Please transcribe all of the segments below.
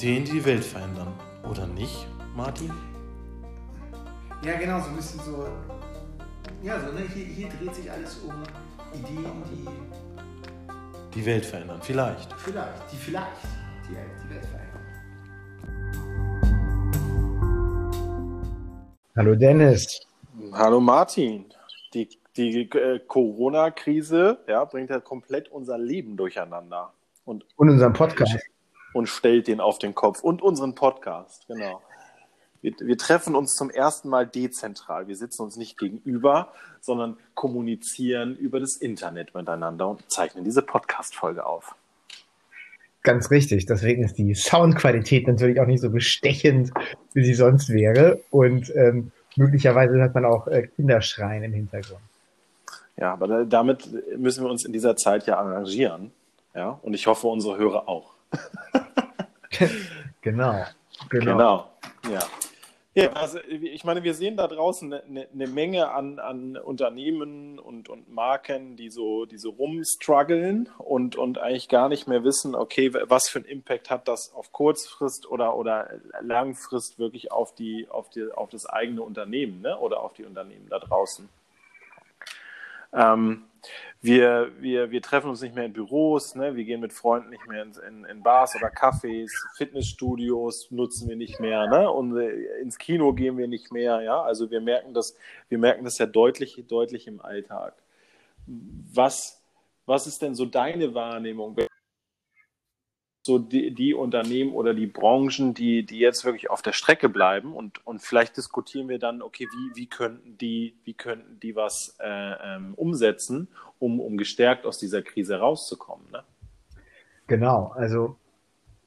Ideen, die die Welt verändern. Oder nicht, Martin? Ja, genau, so ein bisschen so. Ja, so, ne? hier, hier dreht sich alles um Ideen, die. Die Welt verändern, vielleicht. Vielleicht, die vielleicht die, die Welt verändern. Hallo Dennis. Hallo Martin. Die, die äh, Corona-Krise ja, bringt ja komplett unser Leben durcheinander. Und, und unseren Podcast. Und stellt den auf den Kopf. Und unseren Podcast, genau. Wir, wir, treffen uns zum ersten Mal dezentral. Wir sitzen uns nicht gegenüber, sondern kommunizieren über das Internet miteinander und zeichnen diese Podcast-Folge auf. Ganz richtig. Deswegen ist die Soundqualität natürlich auch nicht so bestechend, wie sie sonst wäre. Und ähm, möglicherweise hört man auch äh, Kinderschreien im Hintergrund. Ja, aber damit müssen wir uns in dieser Zeit ja arrangieren. Ja, und ich hoffe, unsere Hörer auch. genau, genau. Genau. Ja. Ja, also ich meine, wir sehen da draußen eine, eine Menge an, an Unternehmen und, und Marken, die so, die so rumstruggeln und, und eigentlich gar nicht mehr wissen, okay, was für einen Impact hat das auf Kurzfrist oder, oder Langfrist wirklich auf, die, auf, die, auf das eigene Unternehmen ne? oder auf die Unternehmen da draußen. Ähm, wir, wir, wir treffen uns nicht mehr in Büros, ne? wir gehen mit Freunden nicht mehr in, in, in Bars oder Cafés, Fitnessstudios nutzen wir nicht mehr, ne? und äh, ins Kino gehen wir nicht mehr. Ja? Also wir merken das, wir merken das ja deutlich, deutlich im Alltag. Was, was ist denn so deine Wahrnehmung? So die, die, Unternehmen oder die Branchen, die, die jetzt wirklich auf der Strecke bleiben und, und vielleicht diskutieren wir dann, okay, wie, wie könnten die, wie könnten die was äh, ähm, umsetzen, um, um gestärkt aus dieser Krise rauszukommen. Ne? Genau, also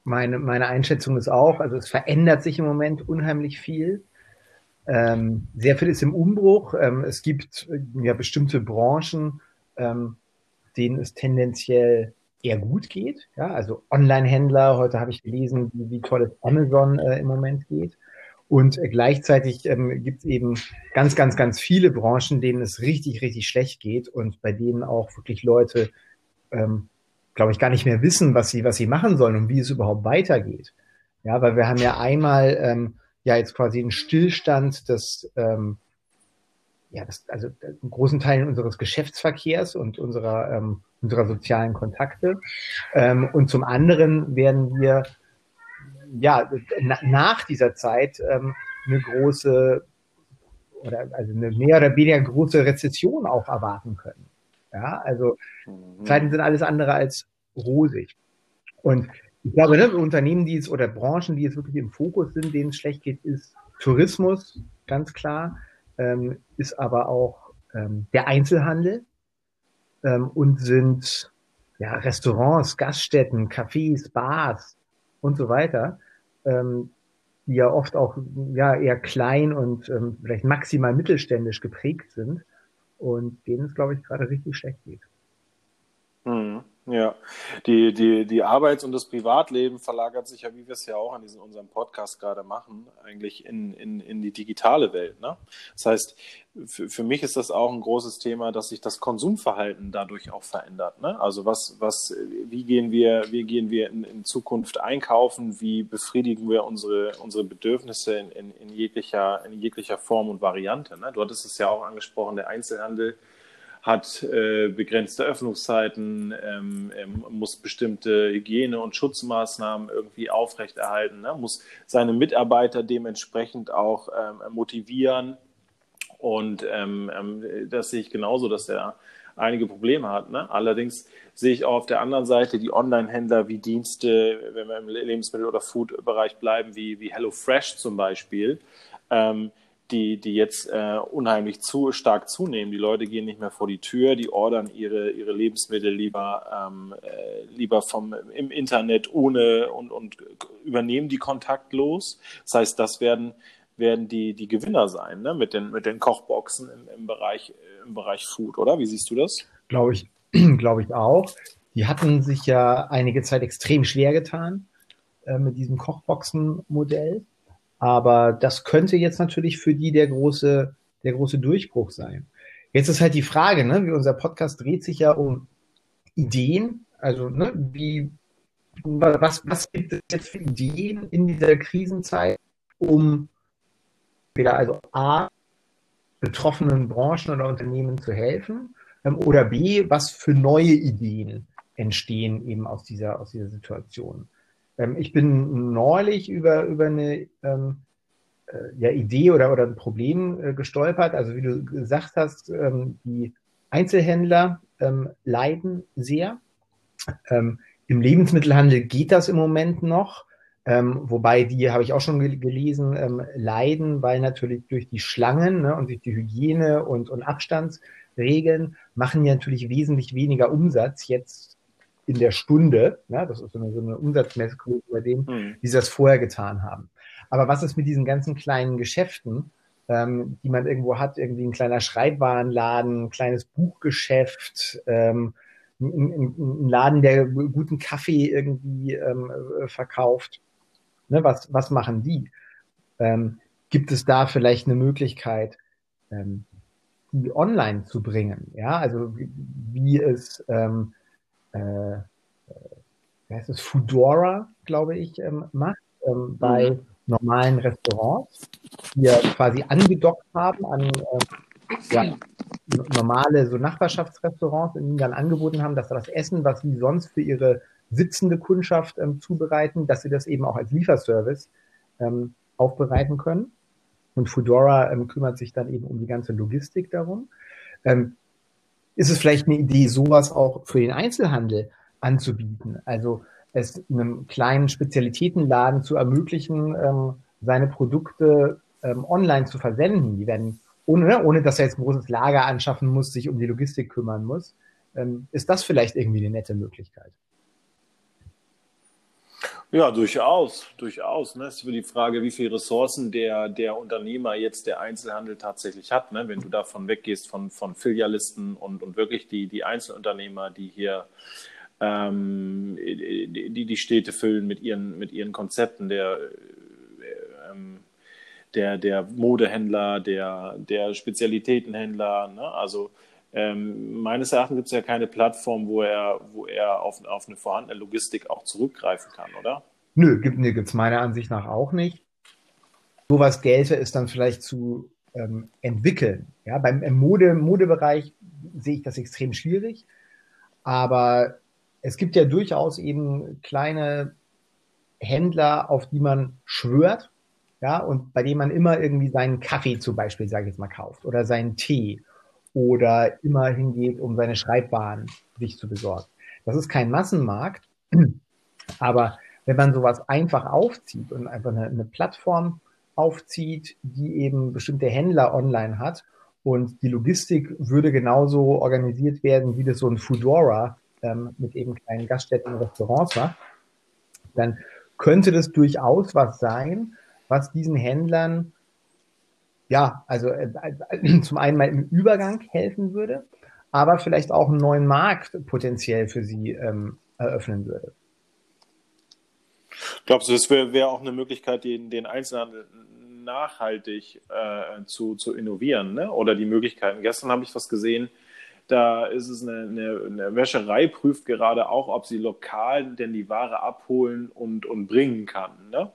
meine, meine Einschätzung ist auch, also es verändert sich im Moment unheimlich viel. Ähm, sehr viel ist im Umbruch. Ähm, es gibt ja bestimmte Branchen, ähm, denen es tendenziell eher gut geht. Ja, also Online-Händler, heute habe ich gelesen, wie, wie toll es Amazon äh, im Moment geht. Und äh, gleichzeitig ähm, gibt es eben ganz, ganz, ganz viele Branchen, denen es richtig, richtig schlecht geht und bei denen auch wirklich Leute, ähm, glaube ich, gar nicht mehr wissen, was sie, was sie machen sollen und wie es überhaupt weitergeht. Ja, weil wir haben ja einmal ähm, ja jetzt quasi einen Stillstand des ähm, ja, das, also einen großen Teil unseres Geschäftsverkehrs und unserer, ähm, unserer sozialen Kontakte. Ähm, und zum anderen werden wir ja na, nach dieser Zeit ähm, eine große oder also eine mehr oder weniger große Rezession auch erwarten können. Ja, also mhm. Zeiten sind alles andere als rosig. Und ich glaube, ne, Unternehmen, die es oder Branchen, die jetzt wirklich im Fokus sind, denen es schlecht geht, ist Tourismus, ganz klar ähm, ist aber auch ähm, der Einzelhandel ähm, und sind ja, Restaurants, Gaststätten, Cafés, Bars und so weiter, ähm, die ja oft auch ja, eher klein und ähm, vielleicht maximal mittelständisch geprägt sind und denen es, glaube ich, gerade richtig schlecht geht. Mhm. Ja, die, die, die Arbeits- und das Privatleben verlagert sich ja, wie wir es ja auch an diesem unserem Podcast gerade machen, eigentlich in, in, in die digitale Welt. Ne? Das heißt, für, für mich ist das auch ein großes Thema, dass sich das Konsumverhalten dadurch auch verändert. Ne? Also was, was, wie gehen wir, wie gehen wir in, in Zukunft einkaufen, wie befriedigen wir unsere, unsere Bedürfnisse in, in, in, jeglicher, in jeglicher Form und Variante. Ne? Du hattest es ja auch angesprochen, der Einzelhandel hat äh, begrenzte Öffnungszeiten, ähm, muss bestimmte Hygiene- und Schutzmaßnahmen irgendwie aufrechterhalten, ne? muss seine Mitarbeiter dementsprechend auch ähm, motivieren. Und ähm, ähm, das sehe ich genauso, dass er einige Probleme hat. Ne? Allerdings sehe ich auch auf der anderen Seite die Online-Händler wie Dienste, wenn wir im Lebensmittel- oder Food-Bereich bleiben, wie, wie HelloFresh zum Beispiel, ähm, die, die jetzt äh, unheimlich zu stark zunehmen. Die Leute gehen nicht mehr vor die Tür, die ordern ihre, ihre Lebensmittel lieber, ähm, äh, lieber vom, im Internet ohne und, und übernehmen die kontaktlos. Das heißt, das werden, werden die, die Gewinner sein, ne? mit, den, mit den Kochboxen im, im, Bereich, im Bereich Food, oder? Wie siehst du das? Glaube ich, glaube ich auch. Die hatten sich ja einige Zeit extrem schwer getan äh, mit diesem Kochboxen-Modell. Aber das könnte jetzt natürlich für die der große, der große Durchbruch sein. Jetzt ist halt die Frage, ne, wie unser Podcast dreht sich ja um Ideen, also ne, wie was, was gibt es jetzt für Ideen in dieser Krisenzeit, um wieder also A, betroffenen Branchen oder Unternehmen zu helfen ähm, oder B, was für neue Ideen entstehen eben aus dieser, aus dieser Situation. Ähm, ich bin neulich über, über eine ähm, äh, ja, Idee oder, oder ein Problem äh, gestolpert. Also wie du gesagt hast, ähm, die Einzelhändler ähm, leiden sehr. Ähm, Im Lebensmittelhandel geht das im Moment noch. Ähm, wobei die, habe ich auch schon gelesen, ähm, leiden, weil natürlich durch die Schlangen ne, und durch die Hygiene und, und Abstandsregeln machen die natürlich wesentlich weniger Umsatz jetzt in der Stunde. Ne, das ist so eine, so eine Umsatzmessgröße bei denen, mhm. die das vorher getan haben. Aber was ist mit diesen ganzen kleinen Geschäften, ähm, die man irgendwo hat, irgendwie ein kleiner Schreibwarenladen, ein kleines Buchgeschäft, ähm, ein, ein, Laden, der guten Kaffee irgendwie ähm, verkauft? Ne, was, was machen die? Ähm, gibt es da vielleicht eine Möglichkeit, ähm, die online zu bringen? Ja, also wie, wie es, ähm, äh, äh, wie heißt es, Foodora, glaube ich, ähm, macht, ähm, bei mhm. normalen Restaurants, die ja quasi angedockt haben an äh, ja, normale so Nachbarschaftsrestaurants, in denen dann angeboten haben, dass das Essen, was sie sonst für ihre sitzende Kundschaft ähm, zubereiten, dass sie das eben auch als Lieferservice ähm, aufbereiten können. Und Foodora ähm, kümmert sich dann eben um die ganze Logistik darum. Ähm, ist es vielleicht eine Idee, sowas auch für den Einzelhandel anzubieten? Also es einem kleinen Spezialitätenladen zu ermöglichen, ähm, seine Produkte ähm, online zu versenden. Die werden, ohne, ne, ohne dass er jetzt ein großes Lager anschaffen muss, sich um die Logistik kümmern muss. Ähm, ist das vielleicht irgendwie eine nette Möglichkeit? Ja, durchaus, durchaus. Ne? Es ist für die Frage, wie viele Ressourcen der, der Unternehmer jetzt der Einzelhandel tatsächlich hat. Ne? Wenn du davon weggehst von, von Filialisten und, und wirklich die, die Einzelunternehmer, die hier ähm, die, die Städte füllen mit ihren, mit ihren Konzepten, der, ähm, der, der Modehändler, der, der Spezialitätenhändler. Ne? Also ähm, meines Erachtens gibt es ja keine Plattform, wo er, wo er auf, auf eine vorhandene Logistik auch zurückgreifen kann, oder? Nö, gibt es meiner Ansicht nach auch nicht. Sowas gelte es dann vielleicht zu ähm, entwickeln. Ja, beim im Mode, Modebereich sehe ich das extrem schwierig. Aber es gibt ja durchaus eben kleine Händler, auf die man schwört, ja, und bei denen man immer irgendwie seinen Kaffee zum Beispiel, sage ich jetzt mal, kauft oder seinen Tee oder immer hingeht, um seine Schreibbahn sich zu besorgen. Das ist kein Massenmarkt, aber wenn man sowas einfach aufzieht und einfach eine, eine Plattform aufzieht, die eben bestimmte Händler online hat und die Logistik würde genauso organisiert werden, wie das so ein Foodora ähm, mit eben kleinen Gaststätten und Restaurants macht, dann könnte das durchaus was sein, was diesen Händlern ja, also äh, äh, zum einen mal im Übergang helfen würde, aber vielleicht auch einen neuen Markt potenziell für sie ähm, eröffnen würde. Glaubst du, das wäre wär auch eine Möglichkeit, den, den Einzelhandel nachhaltig äh, zu, zu innovieren? Ne? Oder die Möglichkeiten. Gestern habe ich was gesehen, da ist es eine, eine, eine, Wäscherei, prüft gerade auch, ob sie lokal denn die Ware abholen und, und bringen kann. Ne?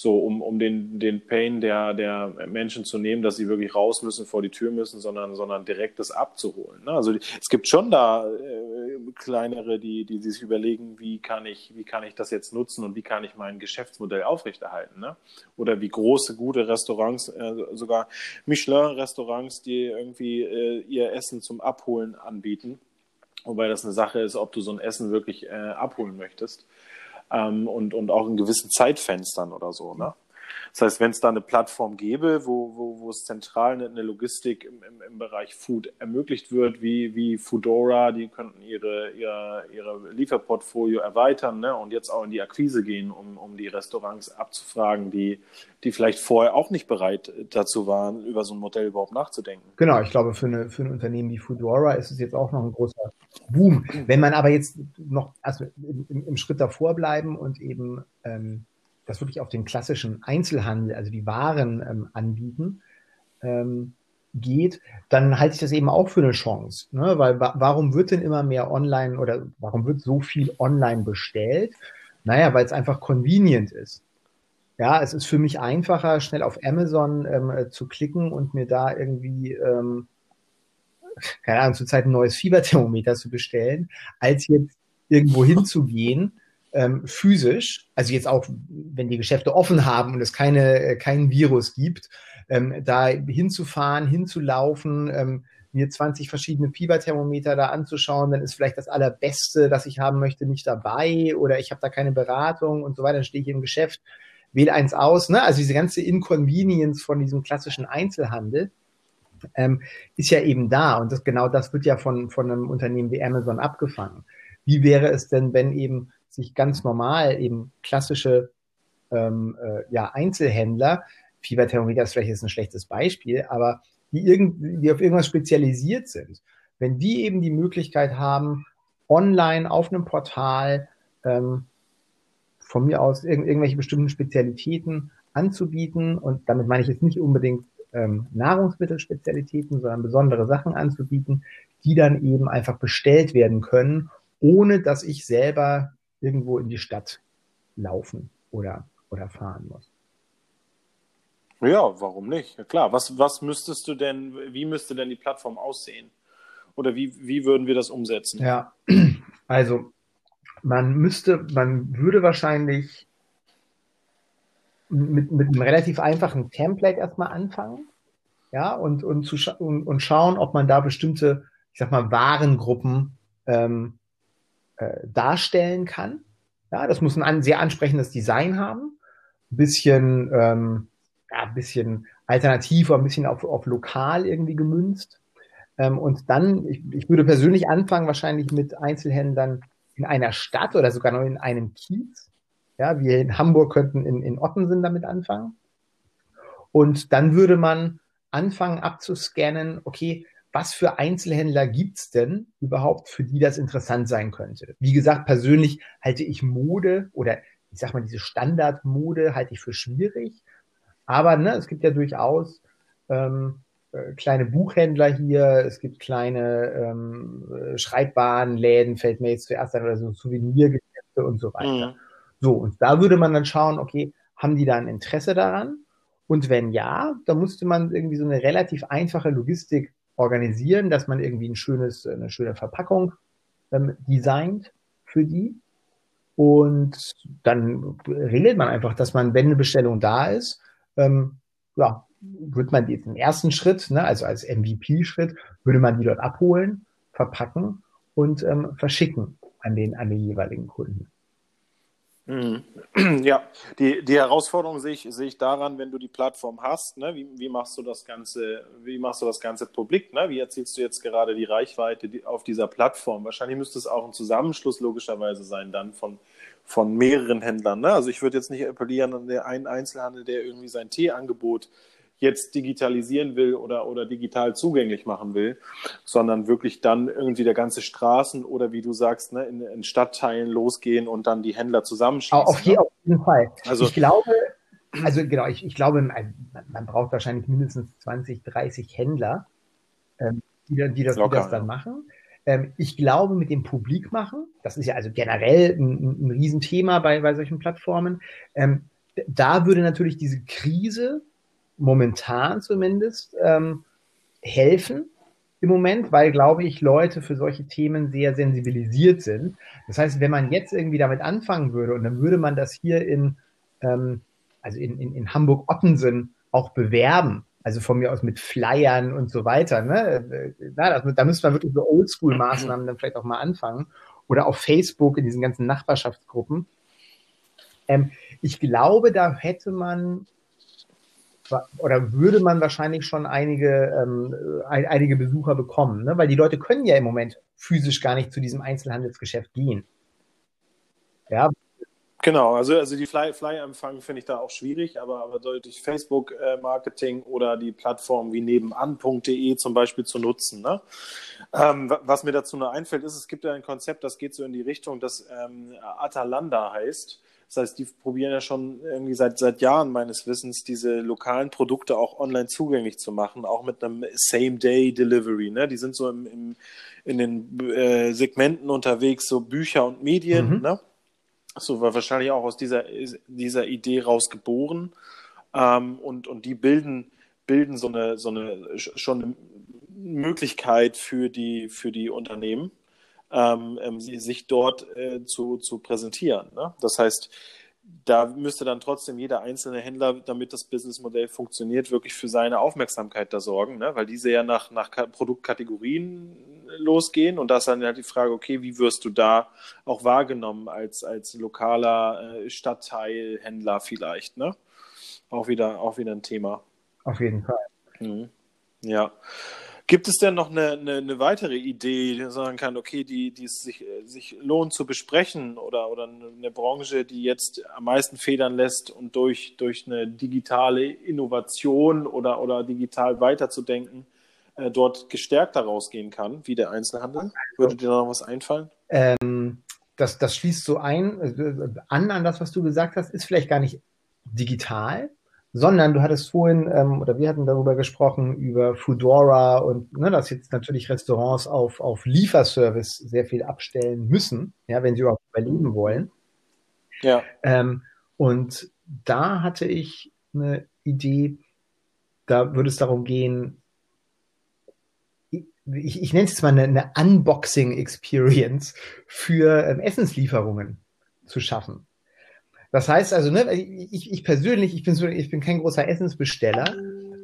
So um, um den, den Pain der, der Menschen zu nehmen, dass sie wirklich raus müssen, vor die Tür müssen, sondern, sondern direkt das abzuholen. Ne? Also es gibt schon da äh, kleinere, die, die sich überlegen, wie kann ich, wie kann ich das jetzt nutzen und wie kann ich mein Geschäftsmodell aufrechterhalten. Ne? Oder wie große, gute Restaurants, äh, sogar Michelin-Restaurants, die irgendwie äh, ihr Essen zum Abholen anbieten. Wobei das eine Sache ist, ob du so ein Essen wirklich äh, abholen möchtest ähm, und, und auch in gewissen Zeitfenstern oder so. Ne? Das heißt, wenn es da eine Plattform gäbe, wo, wo, wo es zentral eine, Logistik im, im, im, Bereich Food ermöglicht wird, wie, wie Foodora, die könnten ihre, ihre, ihre Lieferportfolio erweitern ne? und jetzt auch in die Akquise gehen, um, um die Restaurants abzufragen, die, die vielleicht vorher auch nicht bereit dazu waren, über so ein Modell überhaupt nachzudenken. Genau, ich glaube, für, eine, für ein Unternehmen wie Foodora ist es jetzt auch noch ein großer Boom. Wenn man aber jetzt noch also im, im Schritt davor bleiben und eben ähm, das wirklich auf den klassischen Einzelhandel, also die Waren ähm, anbieten, ähm, geht, dann halte ich das eben auch für eine Chance. Ne? Weil wa warum wird denn immer mehr online oder warum wird so viel online bestellt? Naja, weil es einfach convenient ist. Ja, es ist für mich einfacher, schnell auf Amazon ähm, äh, zu klicken und mir da irgendwie, ähm, keine Ahnung, zurzeit ein neues Fieberthermometer zu bestellen, als jetzt irgendwo hinzugehen, ähm, physisch, also jetzt auch, wenn die Geschäfte offen haben und es keine, äh, keinen Virus gibt, ähm, da hinzufahren, hinzulaufen, ähm, mir 20 verschiedene Fieberthermometer da anzuschauen, dann ist vielleicht das allerbeste, das ich haben möchte, nicht dabei oder ich habe da keine Beratung und so weiter, dann stehe ich im Geschäft, wähle eins aus, ne? Also diese ganze Inconvenience von diesem klassischen Einzelhandel ähm, ist ja eben da und das, genau das wird ja von, von einem Unternehmen wie Amazon abgefangen. Wie wäre es denn, wenn eben sich ganz normal eben klassische ähm, äh, ja, Einzelhändler Fieberthermometer ist vielleicht jetzt ein schlechtes Beispiel, aber die, irgend, die auf irgendwas spezialisiert sind, wenn die eben die Möglichkeit haben, online auf einem Portal ähm, von mir aus irg irgendwelche bestimmten Spezialitäten anzubieten, und damit meine ich jetzt nicht unbedingt ähm, Nahrungsmittelspezialitäten, sondern besondere Sachen anzubieten, die dann eben einfach bestellt werden können, ohne dass ich selber irgendwo in die Stadt laufen oder, oder fahren muss. Ja, warum nicht? Ja, klar. Was, was müsstest du denn, wie müsste denn die Plattform aussehen? Oder wie, wie würden wir das umsetzen? Ja, also man müsste, man würde wahrscheinlich mit, mit einem relativ einfachen Template erstmal anfangen. Ja, und, und, zu scha und, und schauen, ob man da bestimmte, ich sag mal, Warengruppen ähm, äh, darstellen kann. Ja, das muss ein sehr ansprechendes Design haben. Ein bisschen, ähm, ja, ein bisschen alternativ ein bisschen auf, auf lokal irgendwie gemünzt. Ähm, und dann, ich, ich würde persönlich anfangen, wahrscheinlich mit Einzelhändlern in einer Stadt oder sogar noch in einem Kiez. Ja, wir in Hamburg könnten in, in Ottensen damit anfangen. Und dann würde man anfangen abzuscannen, okay, was für Einzelhändler gibt's denn überhaupt, für die das interessant sein könnte? Wie gesagt, persönlich halte ich Mode oder ich sag mal, diese Standardmode halte ich für schwierig. Aber ne, es gibt ja durchaus ähm, äh, kleine Buchhändler hier, es gibt kleine ähm, äh, Schreibwarenläden, fällt mir jetzt zuerst an, oder so Souvenirgeschäfte und so weiter. Mhm. So, und da würde man dann schauen, okay, haben die da ein Interesse daran? Und wenn ja, dann musste man irgendwie so eine relativ einfache Logistik organisieren, dass man irgendwie ein schönes, eine schöne Verpackung ähm, designt für die. Und dann regelt man einfach, dass man, wenn eine Bestellung da ist, ähm, ja, würde man jetzt im ersten Schritt, ne, also als MVP-Schritt, würde man die dort abholen, verpacken und ähm, verschicken an den, an den jeweiligen Kunden. Mhm. Ja, die, die Herausforderung sehe ich, sehe ich daran, wenn du die Plattform hast, ne, wie, wie machst du das Ganze, wie machst du das Ganze publik, ne? Wie erzielst du jetzt gerade die Reichweite auf dieser Plattform? Wahrscheinlich müsste es auch ein Zusammenschluss logischerweise sein dann von, von mehreren Händlern. Ne? Also ich würde jetzt nicht appellieren an den einen Einzelhandel, der irgendwie sein Teeangebot jetzt digitalisieren will oder, oder digital zugänglich machen will, sondern wirklich dann irgendwie der ganze Straßen oder wie du sagst, ne, in, in Stadtteilen losgehen und dann die Händler zusammenschließen. Auf, je, ne? auf jeden Fall. Also, ich glaube, also genau, ich, ich glaube, man, man braucht wahrscheinlich mindestens 20, 30 Händler, ähm, die, die, das, locker, die das dann machen. Ähm, ich glaube, mit dem Publik machen, das ist ja also generell ein, ein Riesenthema bei, bei solchen Plattformen, ähm, da würde natürlich diese Krise momentan zumindest ähm, helfen im Moment, weil, glaube ich, Leute für solche Themen sehr sensibilisiert sind. Das heißt, wenn man jetzt irgendwie damit anfangen würde und dann würde man das hier in, ähm, also in, in, in Hamburg-Ottensen auch bewerben, also von mir aus mit Flyern und so weiter. Ne? Na, das, da müsste man wirklich so Oldschool-Maßnahmen dann vielleicht auch mal anfangen. Oder auf Facebook in diesen ganzen Nachbarschaftsgruppen. Ähm, ich glaube, da hätte man oder würde man wahrscheinlich schon einige, ähm, einige Besucher bekommen, ne? weil die Leute können ja im Moment physisch gar nicht zu diesem Einzelhandelsgeschäft gehen. Ja, Genau, also, also die Fly-Empfang finde ich da auch schwierig, aber, aber durch Facebook-Marketing äh, oder die Plattform wie nebenan.de zum Beispiel zu nutzen. Ne? Ähm, was mir dazu nur einfällt, ist, es gibt ja ein Konzept, das geht so in die Richtung, das ähm, Atalanda heißt. Das heißt, die probieren ja schon irgendwie seit, seit Jahren meines Wissens, diese lokalen Produkte auch online zugänglich zu machen, auch mit einem Same-Day-Delivery. Ne? Die sind so im, im, in den äh, Segmenten unterwegs, so Bücher und Medien. Mhm. Ne? So war wahrscheinlich auch aus dieser, dieser Idee raus geboren. Ähm, und, und die bilden, bilden so eine, so eine schon eine Möglichkeit für die, für die Unternehmen ähm, ähm, sich dort äh, zu, zu präsentieren. Ne? Das heißt, da müsste dann trotzdem jeder einzelne Händler, damit das Businessmodell funktioniert, wirklich für seine Aufmerksamkeit da sorgen, ne? weil diese ja nach, nach Produktkategorien losgehen und da ist dann halt die Frage, okay, wie wirst du da auch wahrgenommen als, als lokaler äh, Stadtteilhändler vielleicht, ne? Auch wieder, auch wieder ein Thema. Auf jeden Fall. Mhm. Ja. Gibt es denn noch eine, eine, eine, weitere Idee, die sagen kann, okay, die, die es sich, sich lohnt zu besprechen oder, oder eine Branche, die jetzt am meisten federn lässt und durch, durch eine digitale Innovation oder, oder digital weiterzudenken, äh, dort gestärkter rausgehen kann, wie der Einzelhandel? Würde dir noch was einfallen? Ähm, das, das schließt so ein, äh, an an das, was du gesagt hast, ist vielleicht gar nicht digital, sondern du hattest vorhin, ähm, oder wir hatten darüber gesprochen, über Foodora und ne, dass jetzt natürlich Restaurants auf, auf Lieferservice sehr viel abstellen müssen, ja, wenn sie überhaupt überleben wollen. Ja. Ähm, und da hatte ich eine Idee, da würde es darum gehen, ich, ich nenne es jetzt mal eine, eine Unboxing-Experience für ähm, Essenslieferungen zu schaffen. Das heißt also, ne, ich, ich persönlich, ich bin, so, ich bin kein großer Essensbesteller,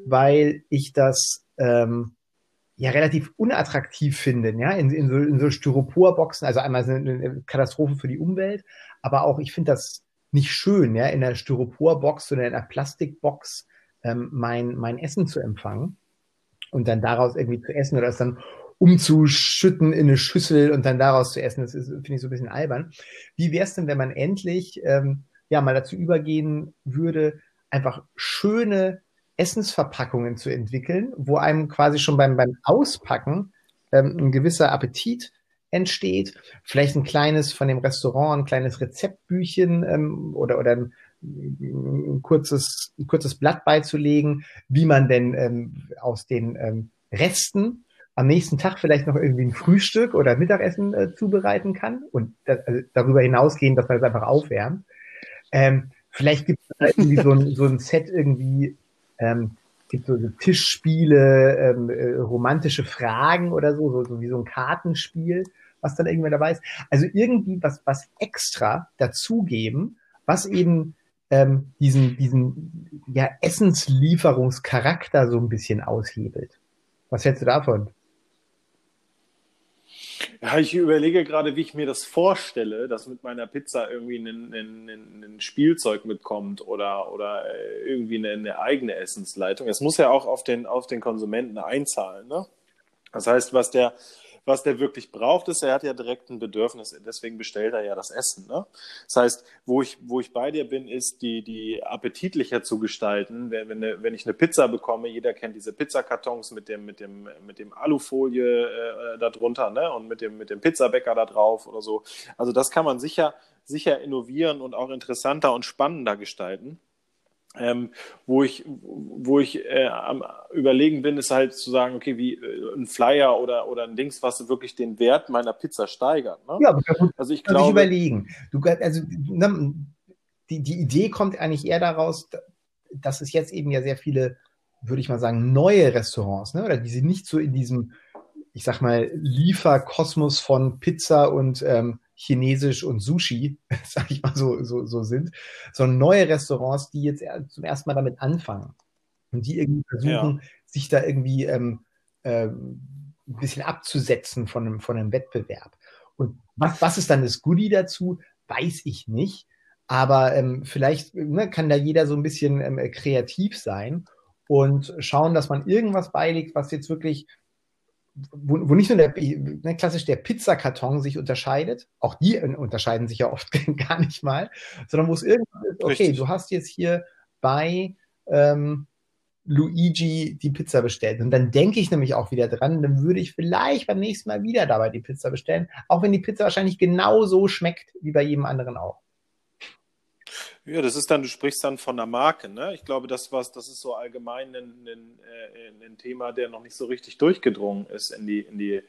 weil ich das ähm, ja relativ unattraktiv finde, ja, in, in, so, in so Styroporboxen, also einmal eine, eine Katastrophe für die Umwelt, aber auch ich finde das nicht schön, ja, in einer Styroporbox oder in einer Plastikbox ähm, mein, mein Essen zu empfangen und dann daraus irgendwie zu essen oder es dann umzuschütten in eine Schüssel und dann daraus zu essen. Das finde ich so ein bisschen albern. Wie wäre es denn, wenn man endlich ähm, ja mal dazu übergehen würde, einfach schöne Essensverpackungen zu entwickeln, wo einem quasi schon beim, beim Auspacken ähm, ein gewisser Appetit entsteht. Vielleicht ein kleines von dem Restaurant, ein kleines Rezeptbüchchen ähm, oder, oder ein, ein, kurzes, ein kurzes Blatt beizulegen, wie man denn ähm, aus den ähm, Resten am nächsten Tag vielleicht noch irgendwie ein Frühstück oder Mittagessen äh, zubereiten kann und das, also darüber hinausgehen, dass man es einfach aufwärmt. Ähm, vielleicht gibt es da irgendwie so ein, so ein Set irgendwie, ähm, gibt so Tischspiele, ähm, äh, romantische Fragen oder so, so, so wie so ein Kartenspiel, was dann irgendwann dabei ist. Also irgendwie was, was extra dazugeben, was eben ähm, diesen, diesen ja, Essenslieferungscharakter so ein bisschen aushebelt. Was hältst du davon? Ja, ich überlege gerade, wie ich mir das vorstelle, dass mit meiner Pizza irgendwie ein, ein, ein Spielzeug mitkommt oder, oder äh, irgendwie eine, eine, eigene Essensleitung. Es muss ja auch auf den, auf den Konsumenten einzahlen. Ne? Das heißt, was der, was der wirklich braucht, ist, er hat ja direkt ein Bedürfnis, deswegen bestellt er ja das Essen. Ne? Das heißt, wo ich, wo ich bei dir bin, ist, die, die appetitlicher zu gestalten. Wenn, wenn, wenn ich eine Pizza bekomme, jeder kennt diese Pizzakartons mit dem, mit dem, mit dem Alufolie äh, da drunter ne? und mit dem, mit dem Pizzabäcker da drauf oder so. Also das kann man sicher, sicher innovieren und auch interessanter und spannender gestalten. Ähm, wo ich, wo ich äh, am überlegen bin, ist halt zu sagen, okay, wie äh, ein Flyer oder, oder ein Dings, was wirklich den Wert meiner Pizza steigert. Ne? Ja, aber das also ich kann glaube, überlegen. Du, also ne, die, die Idee kommt eigentlich eher daraus, dass es jetzt eben ja sehr viele, würde ich mal sagen, neue Restaurants, ne? oder die sind nicht so in diesem, ich sag mal, Lieferkosmos von Pizza und ähm, Chinesisch und Sushi, sag ich mal so, so, so sind, sondern neue Restaurants, die jetzt zum ersten Mal damit anfangen und die irgendwie versuchen, ja. sich da irgendwie ähm, ähm, ein bisschen abzusetzen von einem, von einem Wettbewerb. Und was, was ist dann das Goodie dazu, weiß ich nicht. Aber ähm, vielleicht ne, kann da jeder so ein bisschen ähm, kreativ sein und schauen, dass man irgendwas beilegt, was jetzt wirklich wo, wo nicht nur der, ne, klassisch der Pizzakarton sich unterscheidet, auch die unterscheiden sich ja oft gar nicht mal, sondern wo es irgendwann ist, okay, Richtig. du hast jetzt hier bei ähm, Luigi die Pizza bestellt. Und dann denke ich nämlich auch wieder dran, dann würde ich vielleicht beim nächsten Mal wieder dabei die Pizza bestellen, auch wenn die Pizza wahrscheinlich genauso schmeckt wie bei jedem anderen auch. Ja, das ist dann, du sprichst dann von der Marke, ne? Ich glaube, das was, das ist so allgemein ein, ein, ein, Thema, der noch nicht so richtig durchgedrungen ist in die, in die,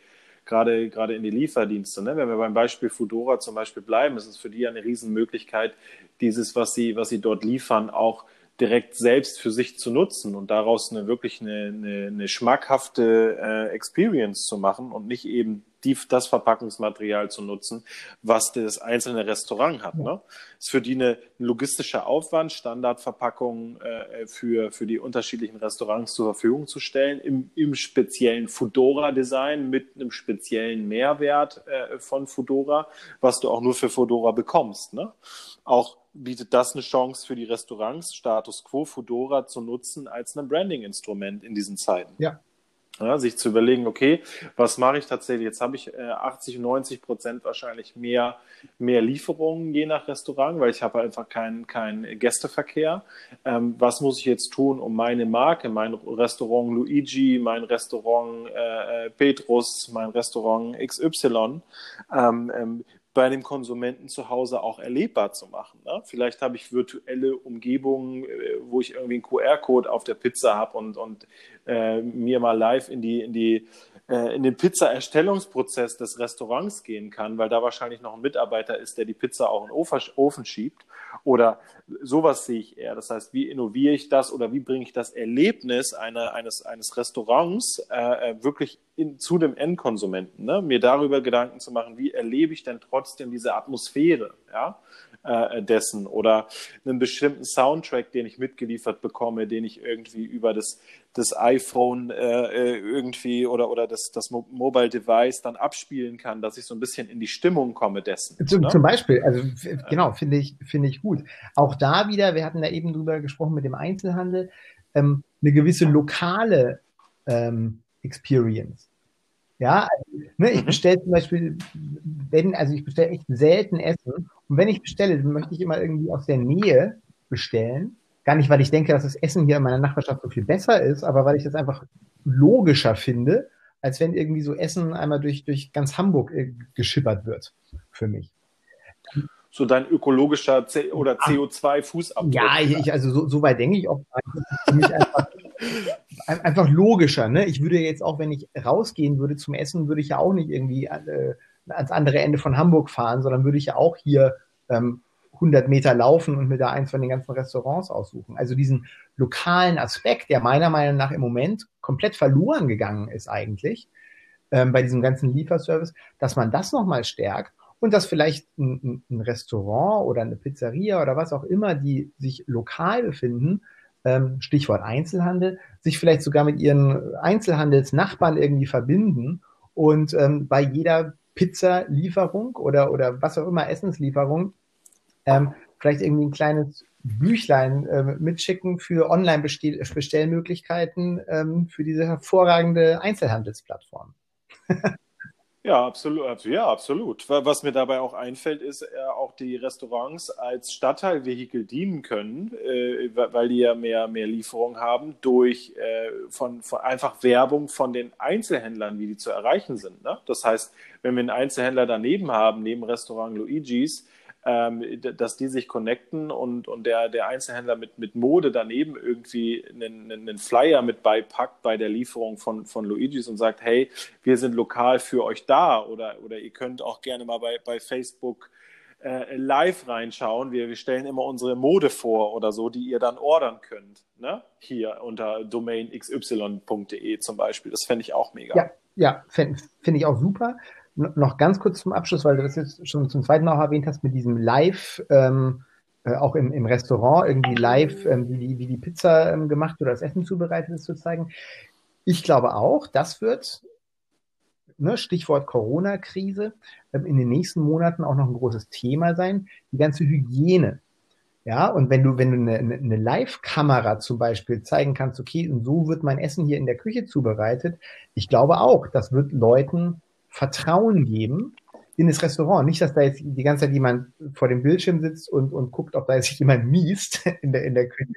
gerade, gerade in die Lieferdienste. Ne? Wenn wir beim Beispiel Fudora zum Beispiel bleiben, ist es für die eine Riesenmöglichkeit, dieses, was sie, was sie dort liefern, auch direkt selbst für sich zu nutzen und daraus eine wirklich eine, eine, eine schmackhafte äh, Experience zu machen und nicht eben die, das Verpackungsmaterial zu nutzen, was das einzelne Restaurant hat. Ne? Ist für die eine, ein logistischer Aufwand, Standardverpackungen äh, für, für die unterschiedlichen Restaurants zur Verfügung zu stellen, im, im speziellen Fudora-Design mit einem speziellen Mehrwert äh, von Fudora, was du auch nur für Fudora bekommst. Ne? Auch bietet das eine Chance für die Restaurants, Status Quo Fudora zu nutzen als ein Branding-Instrument in diesen Zeiten. Ja, ja, sich zu überlegen, okay, was mache ich tatsächlich? Jetzt habe ich äh, 80, 90 Prozent wahrscheinlich mehr, mehr Lieferungen je nach Restaurant, weil ich habe einfach keinen kein Gästeverkehr. Ähm, was muss ich jetzt tun, um meine Marke, mein Restaurant Luigi, mein Restaurant äh, äh Petrus, mein Restaurant XY, ähm, ähm, bei dem Konsumenten zu Hause auch erlebbar zu machen. Ne? Vielleicht habe ich virtuelle Umgebungen, äh, wo ich irgendwie einen QR-Code auf der Pizza habe und, und äh, mir mal live in die, in die äh, in den Pizza-Erstellungsprozess des Restaurants gehen kann, weil da wahrscheinlich noch ein Mitarbeiter ist, der die Pizza auch in den Ofen schiebt. Oder sowas sehe ich eher. Das heißt, wie innoviere ich das oder wie bringe ich das Erlebnis einer, eines, eines Restaurants äh, äh, wirklich in, zu dem Endkonsumenten? Ne? Mir darüber Gedanken zu machen, wie erlebe ich denn trotzdem diese Atmosphäre? Ja? äh, dessen oder einen bestimmten Soundtrack, den ich mitgeliefert bekomme, den ich irgendwie über das, das iPhone äh, äh irgendwie oder, oder das, das Mobile Device dann abspielen kann, dass ich so ein bisschen in die Stimmung komme dessen. Zum, ne? zum Beispiel, also genau, finde ich, finde ich gut. Auch da wieder, wir hatten da eben drüber gesprochen mit dem Einzelhandel, ähm, eine gewisse lokale ähm, Experience. Ja, also, ne, ich mhm. bestelle zum Beispiel, wenn, also ich bestelle echt selten Essen. Und wenn ich bestelle, dann möchte ich immer irgendwie aus der Nähe bestellen. Gar nicht, weil ich denke, dass das Essen hier in meiner Nachbarschaft so viel besser ist, aber weil ich das einfach logischer finde, als wenn irgendwie so Essen einmal durch, durch ganz Hamburg äh, geschippert wird für mich. So dein ökologischer C oder CO2-Fußabdruck. Ja, ich, also so, so weit denke ich auch. Für mich einfach einfach logischer. Ne? Ich würde jetzt auch, wenn ich rausgehen würde zum Essen, würde ich ja auch nicht irgendwie äh, ans andere Ende von Hamburg fahren, sondern würde ich ja auch hier ähm, 100 Meter laufen und mir da eins von den ganzen Restaurants aussuchen. Also diesen lokalen Aspekt, der meiner Meinung nach im Moment komplett verloren gegangen ist eigentlich ähm, bei diesem ganzen Lieferservice, dass man das nochmal stärkt und dass vielleicht ein, ein, Restaurant oder eine Pizzeria oder was auch immer, die sich lokal befinden, ähm, Stichwort Einzelhandel, sich vielleicht sogar mit ihren Einzelhandelsnachbarn irgendwie verbinden und ähm, bei jeder Pizzalieferung oder, oder was auch immer, Essenslieferung, ähm, vielleicht irgendwie ein kleines Büchlein äh, mitschicken für Online-Bestellmöglichkeiten ähm, für diese hervorragende Einzelhandelsplattform. Ja, absolut. Ja, absolut. Was mir dabei auch einfällt, ist äh, auch die Restaurants als Stadtteilvehikel dienen können, äh, weil die ja mehr, mehr Lieferung haben, durch äh, von, von einfach Werbung von den Einzelhändlern, wie die zu erreichen sind. Ne? Das heißt, wenn wir einen Einzelhändler daneben haben, neben Restaurant Luigi's, ähm, dass die sich connecten und, und der, der Einzelhändler mit, mit Mode daneben irgendwie einen, einen Flyer mit beipackt bei der Lieferung von, von Luigi's und sagt, hey, wir sind lokal für euch da oder, oder ihr könnt auch gerne mal bei, bei Facebook äh, live reinschauen. Wir, wir stellen immer unsere Mode vor oder so, die ihr dann ordern könnt. Ne? Hier unter domainxy.de zum Beispiel. Das fände ich auch mega. Ja, ja finde find ich auch super noch ganz kurz zum Abschluss, weil du das jetzt schon zum zweiten Mal erwähnt hast, mit diesem Live, ähm, äh, auch im, im Restaurant irgendwie live, ähm, wie, die, wie die Pizza ähm, gemacht oder das Essen zubereitet ist, zu zeigen. Ich glaube auch, das wird, ne, Stichwort Corona-Krise, ähm, in den nächsten Monaten auch noch ein großes Thema sein, die ganze Hygiene. Ja, und wenn du, wenn du eine, eine Live-Kamera zum Beispiel zeigen kannst, okay, und so wird mein Essen hier in der Küche zubereitet, ich glaube auch, das wird Leuten Vertrauen geben in das Restaurant. Nicht, dass da jetzt die ganze Zeit jemand vor dem Bildschirm sitzt und, und guckt, ob da jetzt jemand miest in der, in der Küche.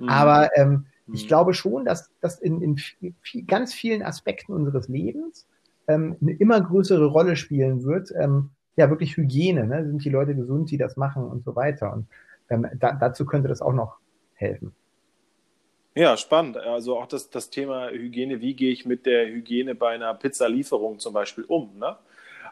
Mhm. Aber ähm, mhm. ich glaube schon, dass das in, in viel, ganz vielen Aspekten unseres Lebens ähm, eine immer größere Rolle spielen wird. Ähm, ja, wirklich Hygiene. Ne? Sind die Leute gesund, die das machen und so weiter. Und Ähm, da, dazu könnte das auch noch helfen. Ja, spannend. Also auch das, das Thema Hygiene, wie gehe ich mit der Hygiene bei einer Pizzalieferung zum Beispiel um? Ne?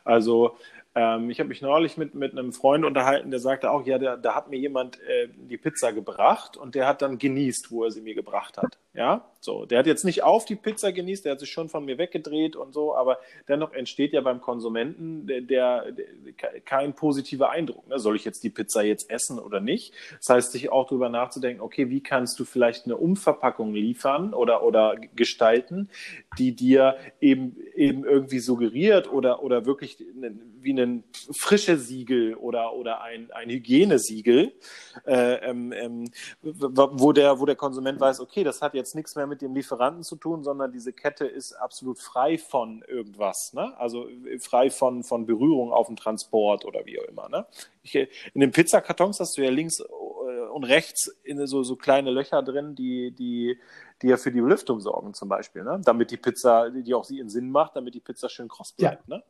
Also ähm, ich habe mich neulich mit, mit einem Freund unterhalten, der sagte auch, ja, da, hat mir jemand äh, die Pizza gebracht und der hat dann genießt, wo er sie mir gebracht hat. Ja, so. Der hat jetzt nicht auf die Pizza genießt, der hat sich schon von mir weggedreht und so, aber dennoch entsteht ja beim Konsumenten der, der, der kein positiver Eindruck. Ne? Soll ich jetzt die Pizza jetzt essen oder nicht? Das heißt, sich auch darüber nachzudenken, okay, wie kannst du vielleicht eine Umverpackung liefern oder, oder gestalten, die dir eben, eben irgendwie suggeriert oder, oder wirklich wie ein frische Siegel oder, oder ein, ein Hygienesiegel, äh, ähm, ähm, wo, der, wo der Konsument weiß, okay, das hat jetzt nichts mehr mit dem Lieferanten zu tun, sondern diese Kette ist absolut frei von irgendwas, ne? also frei von, von Berührung auf dem Transport oder wie auch immer. Ne? Ich, in den Pizzakartons hast du ja links äh, und rechts in so, so kleine Löcher drin, die, die, die ja für die Belüftung sorgen zum Beispiel, ne? damit die Pizza, die auch sie in Sinn macht, damit die Pizza schön kross bleibt. Ja. Ne?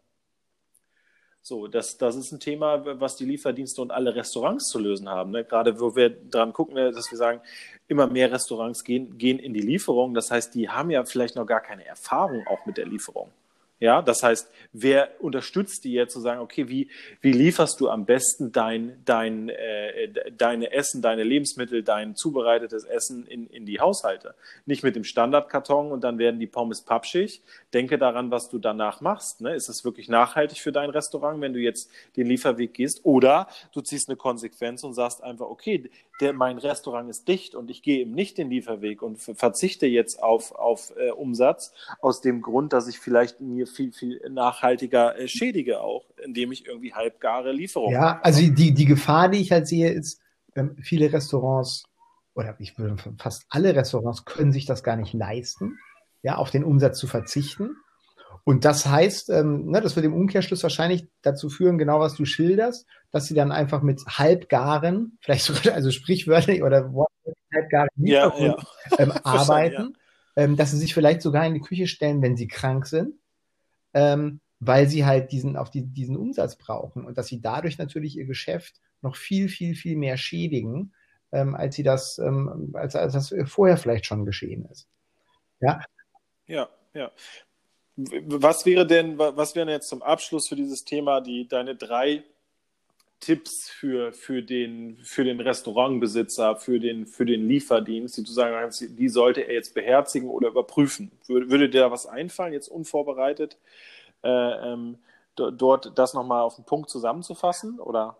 So, das, das ist ein Thema, was die Lieferdienste und alle Restaurants zu lösen haben. Ne? Gerade wo wir dran gucken, ne, dass wir sagen, immer mehr Restaurants gehen, gehen in die Lieferung. Das heißt, die haben ja vielleicht noch gar keine Erfahrung auch mit der Lieferung. Ja, das heißt, wer unterstützt die jetzt zu sagen, okay, wie, wie lieferst du am besten dein, dein, äh, deine Essen, deine Lebensmittel, dein zubereitetes Essen in, in die Haushalte? Nicht mit dem Standardkarton und dann werden die Pommes pappschig. Denke daran, was du danach machst. Ne? Ist es wirklich nachhaltig für dein Restaurant, wenn du jetzt den Lieferweg gehst? Oder du ziehst eine Konsequenz und sagst einfach, okay, der, mein Restaurant ist dicht und ich gehe eben nicht den Lieferweg und verzichte jetzt auf, auf äh, Umsatz aus dem Grund, dass ich vielleicht mir viel, viel nachhaltiger äh, schädige auch, indem ich irgendwie halbgare Lieferungen Ja, also die, die Gefahr, die ich halt sehe, ist, ähm, viele Restaurants oder ich würde fast alle Restaurants können sich das gar nicht leisten, ja, auf den Umsatz zu verzichten. Und das heißt, ähm, ne, das wird im Umkehrschluss wahrscheinlich dazu führen, genau was du schilderst, dass sie dann einfach mit halbgaren, vielleicht sogar, also sprichwörtlich oder halbgaren ja, ja. Ähm, arbeiten, ja. ähm, dass sie sich vielleicht sogar in die Küche stellen, wenn sie krank sind, ähm, weil sie halt diesen, auf die, diesen Umsatz brauchen und dass sie dadurch natürlich ihr Geschäft noch viel, viel, viel mehr schädigen, ähm, als sie das, ähm, als, als das vorher vielleicht schon geschehen ist. Ja. Ja, ja. Was wäre denn, was wären jetzt zum Abschluss für dieses Thema die deine drei Tipps für, für, den, für den Restaurantbesitzer, für den, für den Lieferdienst, die du sagen kannst, die sollte er jetzt beherzigen oder überprüfen? Würde, würde dir da was einfallen, jetzt unvorbereitet, äh, ähm, dort das nochmal auf den Punkt zusammenzufassen oder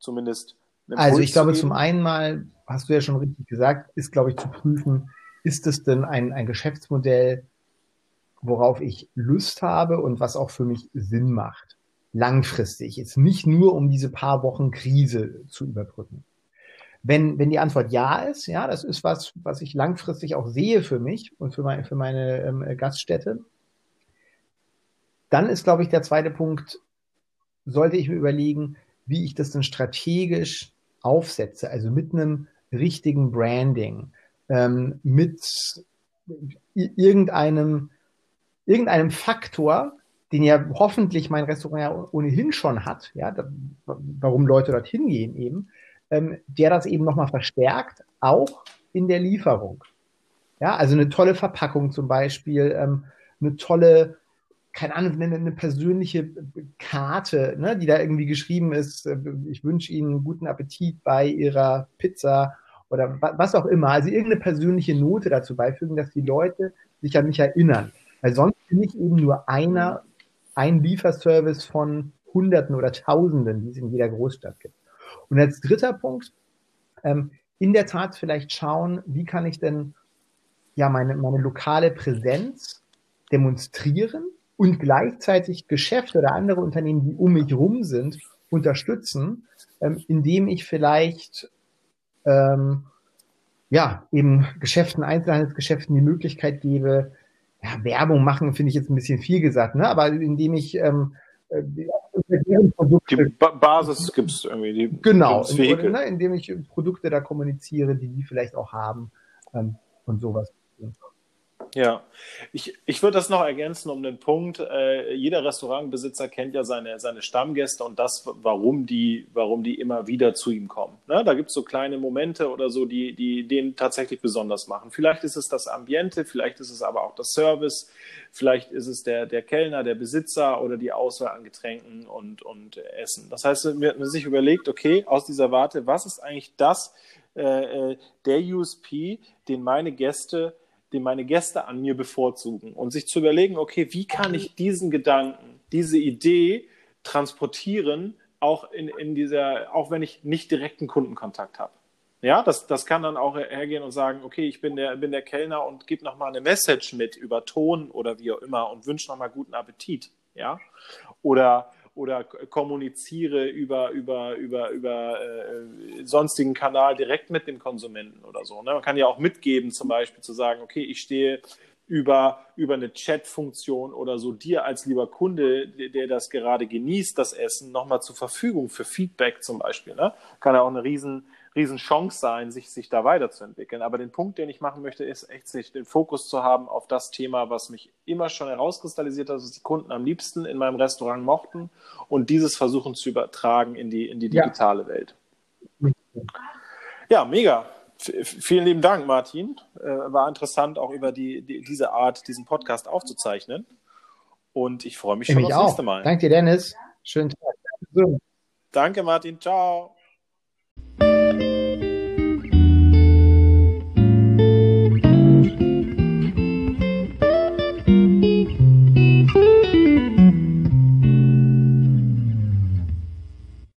zumindest? Also ich glaube, zum einen mal, hast du ja schon richtig gesagt, ist, glaube ich, zu prüfen, ist es denn ein, ein Geschäftsmodell, worauf ich Lust habe und was auch für mich Sinn macht. Langfristig. Jetzt nicht nur, um diese paar Wochen Krise zu überbrücken. Wenn, wenn die Antwort ja ist, ja, das ist was, was ich langfristig auch sehe für mich und für meine, für meine ähm, Gaststätte, dann ist, glaube ich, der zweite Punkt, sollte ich mir überlegen, wie ich das denn strategisch aufsetze, also mit einem richtigen Branding, ähm, mit irgendeinem irgendeinem Faktor, den ja hoffentlich mein Restaurant ja ohnehin schon hat, ja, da, warum Leute dorthin gehen eben, ähm, der das eben nochmal verstärkt, auch in der Lieferung. Ja, also eine tolle Verpackung zum Beispiel, ähm, eine tolle, keine Ahnung, eine, eine persönliche Karte, ne, die da irgendwie geschrieben ist, äh, ich wünsche Ihnen guten Appetit bei Ihrer Pizza oder was auch immer. Also irgendeine persönliche Note dazu beifügen, dass die Leute sich an mich erinnern. Weil sonst bin ich eben nur einer, ein Lieferservice von Hunderten oder Tausenden, die es in jeder Großstadt gibt. Und als dritter Punkt, ähm, in der Tat vielleicht schauen, wie kann ich denn ja meine, meine lokale Präsenz demonstrieren und gleichzeitig Geschäfte oder andere Unternehmen, die um mich rum sind, unterstützen, ähm, indem ich vielleicht ähm, ja eben Geschäften, Einzelhandelsgeschäften die Möglichkeit gebe, ja, Werbung machen finde ich jetzt ein bisschen viel gesagt, ne? aber indem ich ähm, äh, die ba Basis gibt es irgendwie. Die genau, in, ne, indem ich Produkte da kommuniziere, die die vielleicht auch haben ähm, und sowas. Ja, ich, ich würde das noch ergänzen um den Punkt, äh, jeder Restaurantbesitzer kennt ja seine, seine Stammgäste und das, warum die, warum die immer wieder zu ihm kommen. Ne? Da gibt es so kleine Momente oder so, die, die den tatsächlich besonders machen. Vielleicht ist es das Ambiente, vielleicht ist es aber auch das Service, vielleicht ist es der, der Kellner, der Besitzer oder die Auswahl an Getränken und, und Essen. Das heißt, man hat sich überlegt, okay, aus dieser Warte, was ist eigentlich das, äh, äh der USP, den meine Gäste den meine Gäste an mir bevorzugen und sich zu überlegen, okay, wie kann ich diesen Gedanken, diese Idee transportieren, auch in, in dieser, auch wenn ich nicht direkten Kundenkontakt habe. Ja, das, das kann dann auch hergehen und sagen, okay, ich bin der, bin der Kellner und gebe nochmal eine Message mit über Ton oder wie auch immer und wünsche nochmal guten Appetit. Ja, oder oder kommuniziere über, über, über, über äh, sonstigen Kanal direkt mit dem Konsumenten oder so. Ne? Man kann ja auch mitgeben, zum Beispiel zu sagen, okay, ich stehe über, über eine Chat-Funktion oder so dir als lieber Kunde, der, der das gerade genießt, das Essen, nochmal zur Verfügung für Feedback zum Beispiel. Ne? Kann ja auch eine riesen, Riesenchance sein, sich, sich da weiterzuentwickeln. Aber den Punkt, den ich machen möchte, ist echt, sich den Fokus zu haben auf das Thema, was mich immer schon herauskristallisiert hat, was die Kunden am liebsten in meinem Restaurant mochten und dieses versuchen zu übertragen in die, in die digitale ja. Welt. Ja, mega. V vielen lieben Dank, Martin. Äh, war interessant, auch über die, die, diese Art, diesen Podcast aufzuzeichnen. Und ich freue mich schon ich aufs auch. nächste Mal. Danke Dennis. Schönen Tag. Danke, Martin. Ciao.